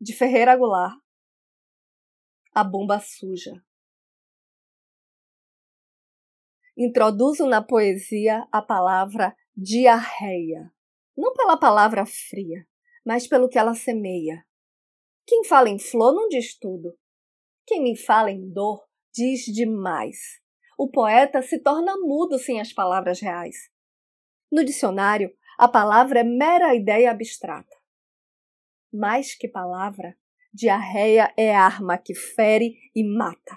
de Ferreira Goulart. A bomba suja. Introduzo na poesia a palavra diarreia, não pela palavra fria, mas pelo que ela semeia. Quem fala em flor não diz tudo. Quem me fala em dor diz demais. O poeta se torna mudo sem as palavras reais. No dicionário, a palavra é mera ideia abstrata. Mais que palavra, diarreia é arma que fere e mata.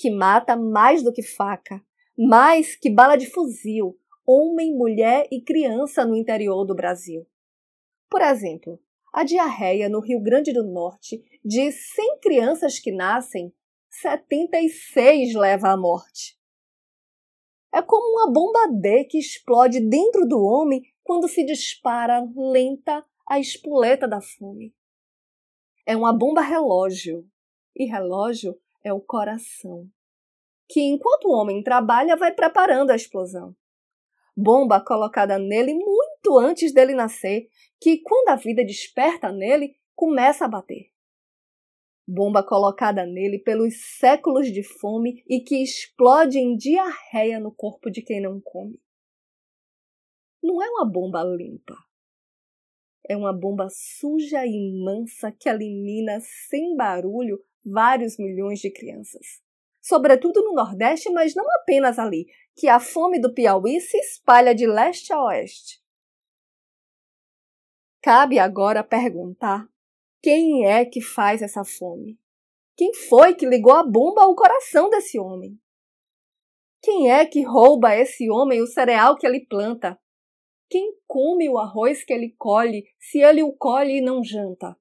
Que mata mais do que faca, mais que bala de fuzil, homem, mulher e criança no interior do Brasil. Por exemplo, a diarreia no Rio Grande do Norte, de 100 crianças que nascem, 76 leva à morte. É como uma bomba D que explode dentro do homem quando se dispara lenta a espoleta da fome. É uma bomba relógio, e relógio é o coração, que enquanto o homem trabalha vai preparando a explosão. Bomba colocada nele muito antes dele nascer, que quando a vida desperta nele, começa a bater. Bomba colocada nele pelos séculos de fome e que explode em diarreia no corpo de quem não come. Não é uma bomba limpa. É uma bomba suja e mansa que elimina sem barulho vários milhões de crianças. Sobretudo no Nordeste, mas não apenas ali, que a fome do Piauí se espalha de leste a oeste. Cabe agora perguntar quem é que faz essa fome? Quem foi que ligou a bomba ao coração desse homem? Quem é que rouba a esse homem o cereal que ele planta? Quem come o arroz que ele colhe, se ele o colhe e não janta?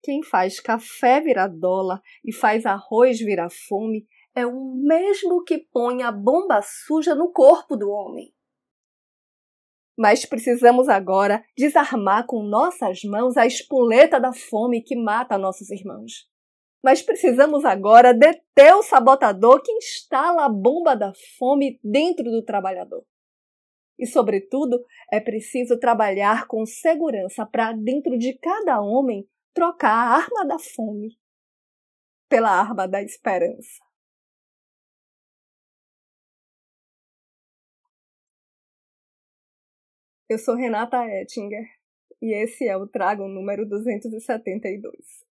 Quem faz café virar dólar e faz arroz virar fome é o mesmo que põe a bomba suja no corpo do homem. Mas precisamos agora desarmar com nossas mãos a espoleta da fome que mata nossos irmãos. Mas precisamos agora deter o sabotador que instala a bomba da fome dentro do trabalhador. E, sobretudo, é preciso trabalhar com segurança para, dentro de cada homem, trocar a arma da fome pela arma da esperança. Eu sou Renata Ettinger e esse é o Trago número 272.